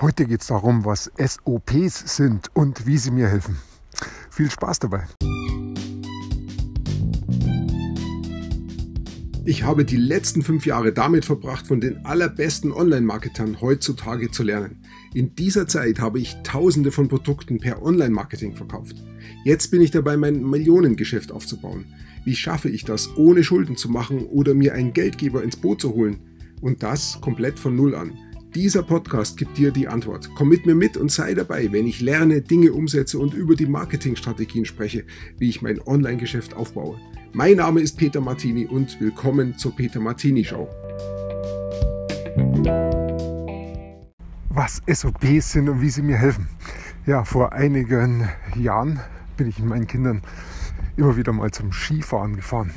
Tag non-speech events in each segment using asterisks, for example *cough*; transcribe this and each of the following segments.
Heute geht es darum, was SOPs sind und wie sie mir helfen. Viel Spaß dabei. Ich habe die letzten fünf Jahre damit verbracht, von den allerbesten Online-Marketern heutzutage zu lernen. In dieser Zeit habe ich tausende von Produkten per Online-Marketing verkauft. Jetzt bin ich dabei, mein Millionengeschäft aufzubauen. Wie schaffe ich das, ohne Schulden zu machen oder mir einen Geldgeber ins Boot zu holen? Und das komplett von Null an. Dieser Podcast gibt dir die Antwort. Komm mit mir mit und sei dabei, wenn ich lerne, Dinge umsetze und über die Marketingstrategien spreche, wie ich mein Online-Geschäft aufbaue. Mein Name ist Peter Martini und willkommen zur Peter Martini Show. Was SOPs sind und wie sie mir helfen. Ja, vor einigen Jahren bin ich mit meinen Kindern immer wieder mal zum Skifahren gefahren.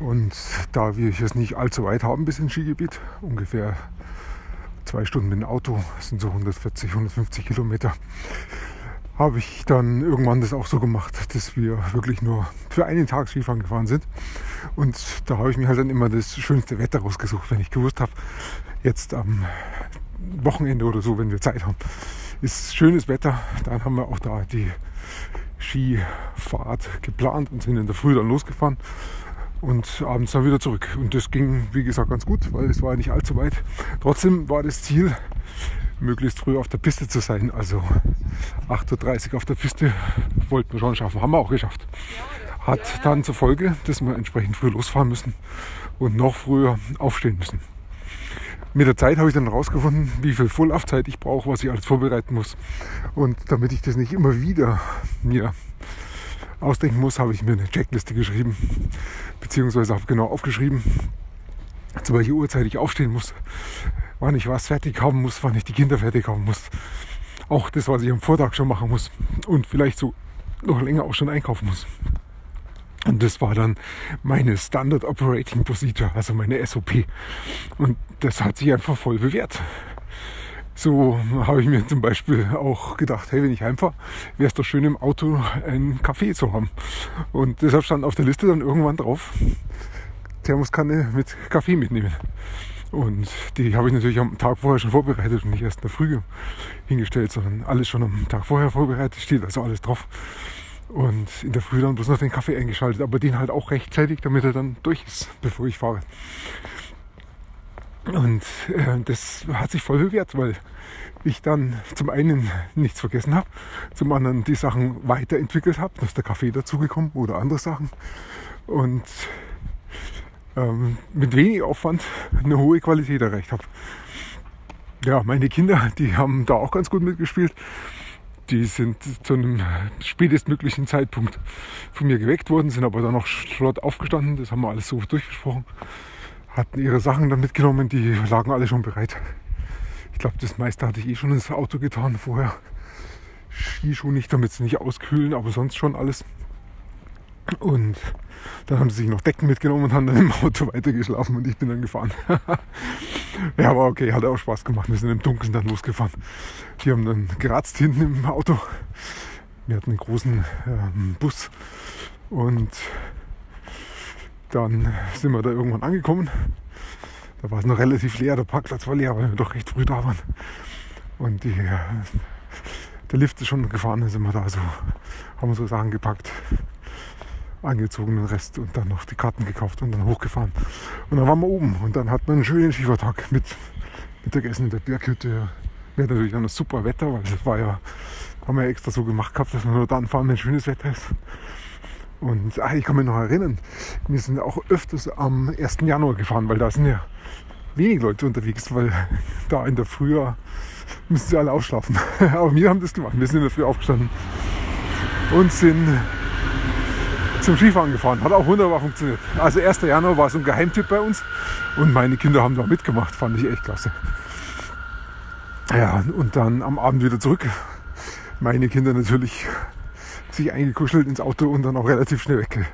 Und da wir es nicht allzu weit haben bis ins Skigebiet, ungefähr zwei Stunden mit dem Auto, das sind so 140, 150 Kilometer, habe ich dann irgendwann das auch so gemacht, dass wir wirklich nur für einen Tag Skifahren gefahren sind. Und da habe ich mir halt dann immer das schönste Wetter rausgesucht, wenn ich gewusst habe, jetzt am Wochenende oder so, wenn wir Zeit haben, ist schönes Wetter. Dann haben wir auch da die Skifahrt geplant und sind in der Früh dann losgefahren und abends dann wieder zurück. Und das ging, wie gesagt, ganz gut, weil es war nicht allzu weit. Trotzdem war das Ziel, möglichst früh auf der Piste zu sein. Also 8.30 Uhr auf der Piste wollten wir schon schaffen. Haben wir auch geschafft. Hat dann zur Folge, dass wir entsprechend früh losfahren müssen und noch früher aufstehen müssen. Mit der Zeit habe ich dann herausgefunden, wie viel Vorlaufzeit ich brauche, was ich alles vorbereiten muss. Und damit ich das nicht immer wieder mir ausdenken muss, habe ich mir eine Checkliste geschrieben, beziehungsweise habe genau aufgeschrieben, zu welcher Uhrzeit ich aufstehen muss, wann ich was fertig haben muss, wann ich die Kinder fertig haben muss. Auch das, was ich am Vortag schon machen muss und vielleicht so noch länger auch schon einkaufen muss. Und das war dann meine Standard Operating Procedure, also meine SOP. Und das hat sich einfach voll bewährt. So habe ich mir zum Beispiel auch gedacht, hey, wenn ich heimfahre, wäre es doch schön im Auto einen Kaffee zu haben. Und deshalb stand auf der Liste dann irgendwann drauf, Thermoskanne mit Kaffee mitnehmen. Und die habe ich natürlich am Tag vorher schon vorbereitet und nicht erst in der Früh hingestellt, sondern alles schon am Tag vorher vorbereitet, steht also alles drauf. Und in der Früh dann bloß noch den Kaffee eingeschaltet, aber den halt auch rechtzeitig, damit er dann durch ist, bevor ich fahre. Und äh, das hat sich voll bewährt, weil ich dann zum einen nichts vergessen habe, zum anderen die Sachen weiterentwickelt habe, dass der Kaffee dazugekommen oder andere Sachen. Und ähm, mit wenig Aufwand eine hohe Qualität erreicht habe. Ja, meine Kinder, die haben da auch ganz gut mitgespielt. Die sind zu einem spätestmöglichen Zeitpunkt von mir geweckt worden, sind aber dann noch flott aufgestanden. Das haben wir alles so durchgesprochen hatten ihre Sachen dann mitgenommen, die lagen alle schon bereit. Ich glaube, das meiste hatte ich eh schon ins Auto getan vorher. Skischuhe nicht, damit sie nicht auskühlen, aber sonst schon alles. Und dann haben sie sich noch Decken mitgenommen und haben dann im Auto *laughs* weitergeschlafen und ich bin dann gefahren. *laughs* ja, aber okay, hat auch Spaß gemacht. Wir sind im Dunkeln dann losgefahren. Die haben dann geratzt hinten im Auto. Wir hatten einen großen ähm, Bus und dann sind wir da irgendwann angekommen. Da war es noch relativ leer, der Parkplatz war leer, weil wir doch recht früh da waren. Und die, der Lift ist schon gefahren, dann sind wir da so, haben unsere Sachen gepackt, angezogen den Rest und dann noch die Karten gekauft und dann hochgefahren. Und dann waren wir oben und dann hat man einen schönen Schiefertag mit Mittagessen in der Berghütte. Wir hatten natürlich dann das super Wetter, weil das war ja, haben wir ja extra so gemacht gehabt, dass wir nur dann fahren, wenn schönes Wetter ist. Und ach, ich kann mich noch erinnern, wir sind auch öfters am 1. Januar gefahren, weil da sind ja wenig Leute unterwegs, weil *laughs* da in der Frühjahr müssen sie alle ausschlafen. *laughs* Aber wir haben das gemacht. Wir sind in der Früh aufgestanden und sind zum Skifahren gefahren. Hat auch wunderbar funktioniert. Also 1. Januar war so ein Geheimtipp bei uns und meine Kinder haben da mitgemacht. Fand ich echt klasse. Ja, und dann am Abend wieder zurück. Meine Kinder natürlich sich eingekuschelt ins Auto und dann auch relativ schnell weg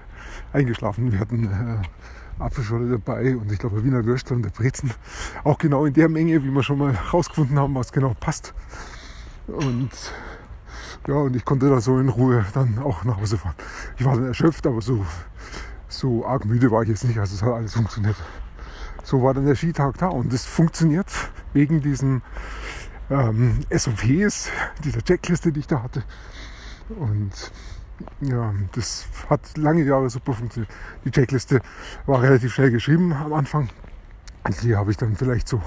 eingeschlafen. Wir hatten äh, Apfelschorle dabei und ich glaube Wiener Würstel und der Brezen. Auch genau in der Menge, wie wir schon mal rausgefunden haben, was genau passt. Und ja, und ich konnte da so in Ruhe dann auch nach Hause fahren. Ich war dann erschöpft, aber so, so arg müde war ich jetzt nicht. Also es hat alles funktioniert. So war dann der Skitag da und es funktioniert wegen diesem ähm, SOPs, dieser Checkliste, die ich da hatte. Und ja, das hat lange Jahre super funktioniert. Die Checkliste war relativ schnell geschrieben am Anfang. Die habe ich dann vielleicht so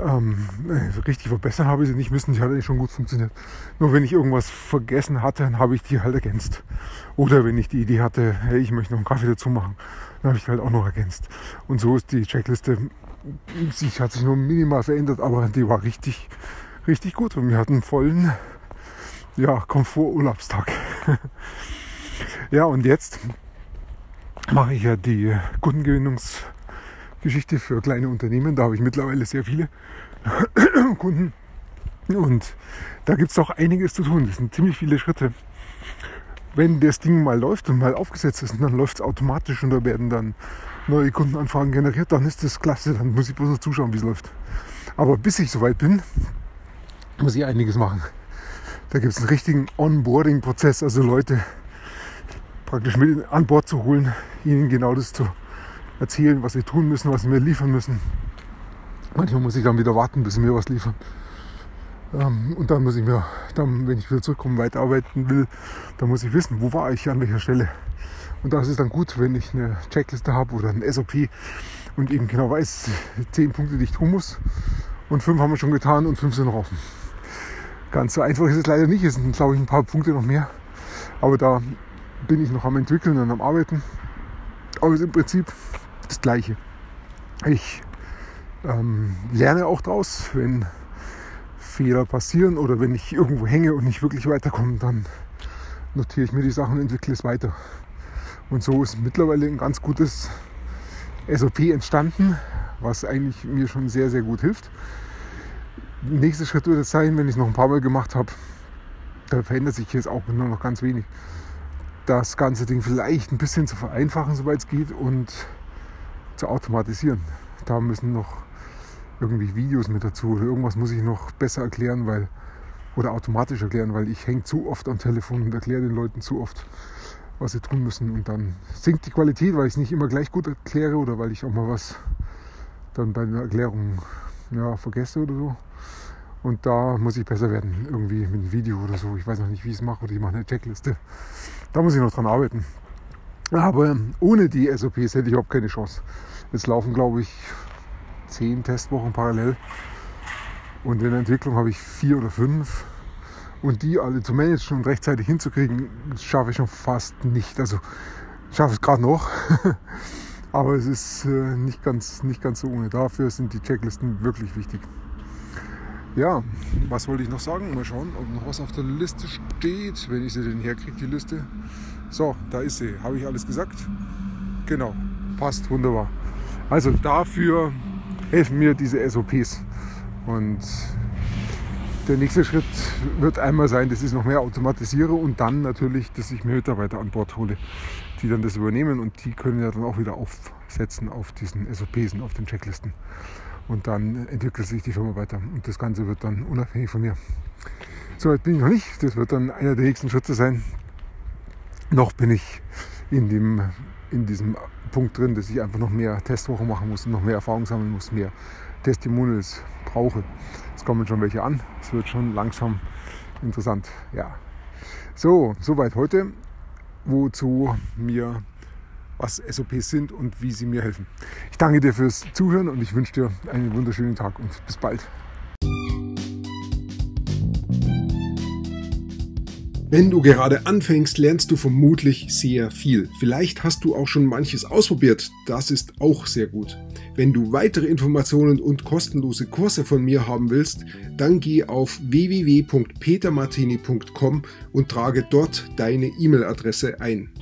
ähm, äh, richtig verbessern habe ich sie nicht müssen. Die hat eigentlich schon gut funktioniert. Nur wenn ich irgendwas vergessen hatte, dann habe ich die halt ergänzt. Oder wenn ich die Idee hatte, hey, ich möchte noch einen Kaffee dazu machen, dann habe ich die halt auch noch ergänzt. Und so ist die Checkliste, sie hat sich nur minimal verändert, aber die war richtig, richtig gut. Und wir hatten vollen ja, Komfort-Urlaubstag. *laughs* ja, und jetzt mache ich ja die Kundengewinnungsgeschichte für kleine Unternehmen. Da habe ich mittlerweile sehr viele *clears throat* Kunden. Und da gibt es auch einiges zu tun. Das sind ziemlich viele Schritte. Wenn das Ding mal läuft und mal aufgesetzt ist, dann läuft es automatisch und da werden dann neue Kundenanfragen generiert, dann ist das klasse. Dann muss ich bloß noch zuschauen, wie es läuft. Aber bis ich soweit bin, muss ich einiges machen. Da gibt es einen richtigen Onboarding-Prozess, also Leute praktisch mit an Bord zu holen, ihnen genau das zu erzählen, was sie tun müssen, was sie mir liefern müssen. Manchmal muss ich dann wieder warten, bis sie mir was liefern. Ähm, und dann muss ich mir, dann, wenn ich wieder zurückkommen, weiterarbeiten will, dann muss ich wissen, wo war ich, an welcher Stelle. Und da ist dann gut, wenn ich eine Checkliste habe oder ein SOP und eben genau weiß, zehn Punkte, die ich tun muss. Und fünf haben wir schon getan und fünf sind noch offen. Ganz so einfach ist es leider nicht. Es sind, glaube ich, ein paar Punkte noch mehr. Aber da bin ich noch am entwickeln und am arbeiten. Aber es ist im Prinzip das Gleiche. Ich ähm, lerne auch draus, wenn Fehler passieren oder wenn ich irgendwo hänge und nicht wirklich weiterkomme, dann notiere ich mir die Sachen und entwickle es weiter. Und so ist mittlerweile ein ganz gutes SOP entstanden, was eigentlich mir schon sehr, sehr gut hilft nächster Schritt wird es sein, wenn ich es noch ein paar Mal gemacht habe, da verändert sich jetzt auch nur noch ganz wenig. Das ganze Ding vielleicht ein bisschen zu vereinfachen, soweit es geht, und zu automatisieren. Da müssen noch irgendwie Videos mit dazu oder irgendwas muss ich noch besser erklären, weil oder automatisch erklären, weil ich hänge zu oft am Telefon und erkläre den Leuten zu oft, was sie tun müssen. Und dann sinkt die Qualität, weil ich es nicht immer gleich gut erkläre oder weil ich auch mal was dann bei einer Erklärung ja, vergesse oder so. Und da muss ich besser werden, irgendwie mit einem Video oder so. Ich weiß noch nicht, wie ich es mache oder ich mache eine Checkliste. Da muss ich noch dran arbeiten. Aber ohne die SOPs hätte ich überhaupt keine Chance. Jetzt laufen, glaube ich, zehn Testwochen parallel. Und in der Entwicklung habe ich vier oder fünf. Und die alle zu managen und rechtzeitig hinzukriegen, schaffe ich schon fast nicht. Also schaffe es gerade noch. *laughs* Aber es ist äh, nicht, ganz, nicht ganz so ohne. Dafür sind die Checklisten wirklich wichtig. Ja, was wollte ich noch sagen? Mal schauen, ob noch was auf der Liste steht, wenn ich sie denn herkriege, die Liste. So, da ist sie. Habe ich alles gesagt? Genau, passt wunderbar. Also dafür helfen mir diese SOPs. Und der nächste Schritt wird einmal sein, dass ich noch mehr automatisiere und dann natürlich, dass ich mir Mitarbeiter an Bord hole, die dann das übernehmen und die können ja dann auch wieder aufsetzen auf diesen SOPs und auf den Checklisten. Und dann entwickelt sich die Firma weiter und das Ganze wird dann unabhängig von mir. So weit bin ich noch nicht. Das wird dann einer der nächsten Schritte sein. Noch bin ich in, dem, in diesem Punkt drin, dass ich einfach noch mehr Testwochen machen muss und noch mehr Erfahrung sammeln muss, mehr Testimonials brauche. Es kommen schon welche an. Es wird schon langsam interessant. Ja. So, soweit heute, wozu mir was SOPs sind und wie sie mir helfen. Ich danke dir fürs Zuhören und ich wünsche dir einen wunderschönen Tag und bis bald. Wenn du gerade anfängst, lernst du vermutlich sehr viel. Vielleicht hast du auch schon manches ausprobiert. Das ist auch sehr gut. Wenn du weitere Informationen und kostenlose Kurse von mir haben willst, dann geh auf www.petermartini.com und trage dort deine E-Mail-Adresse ein.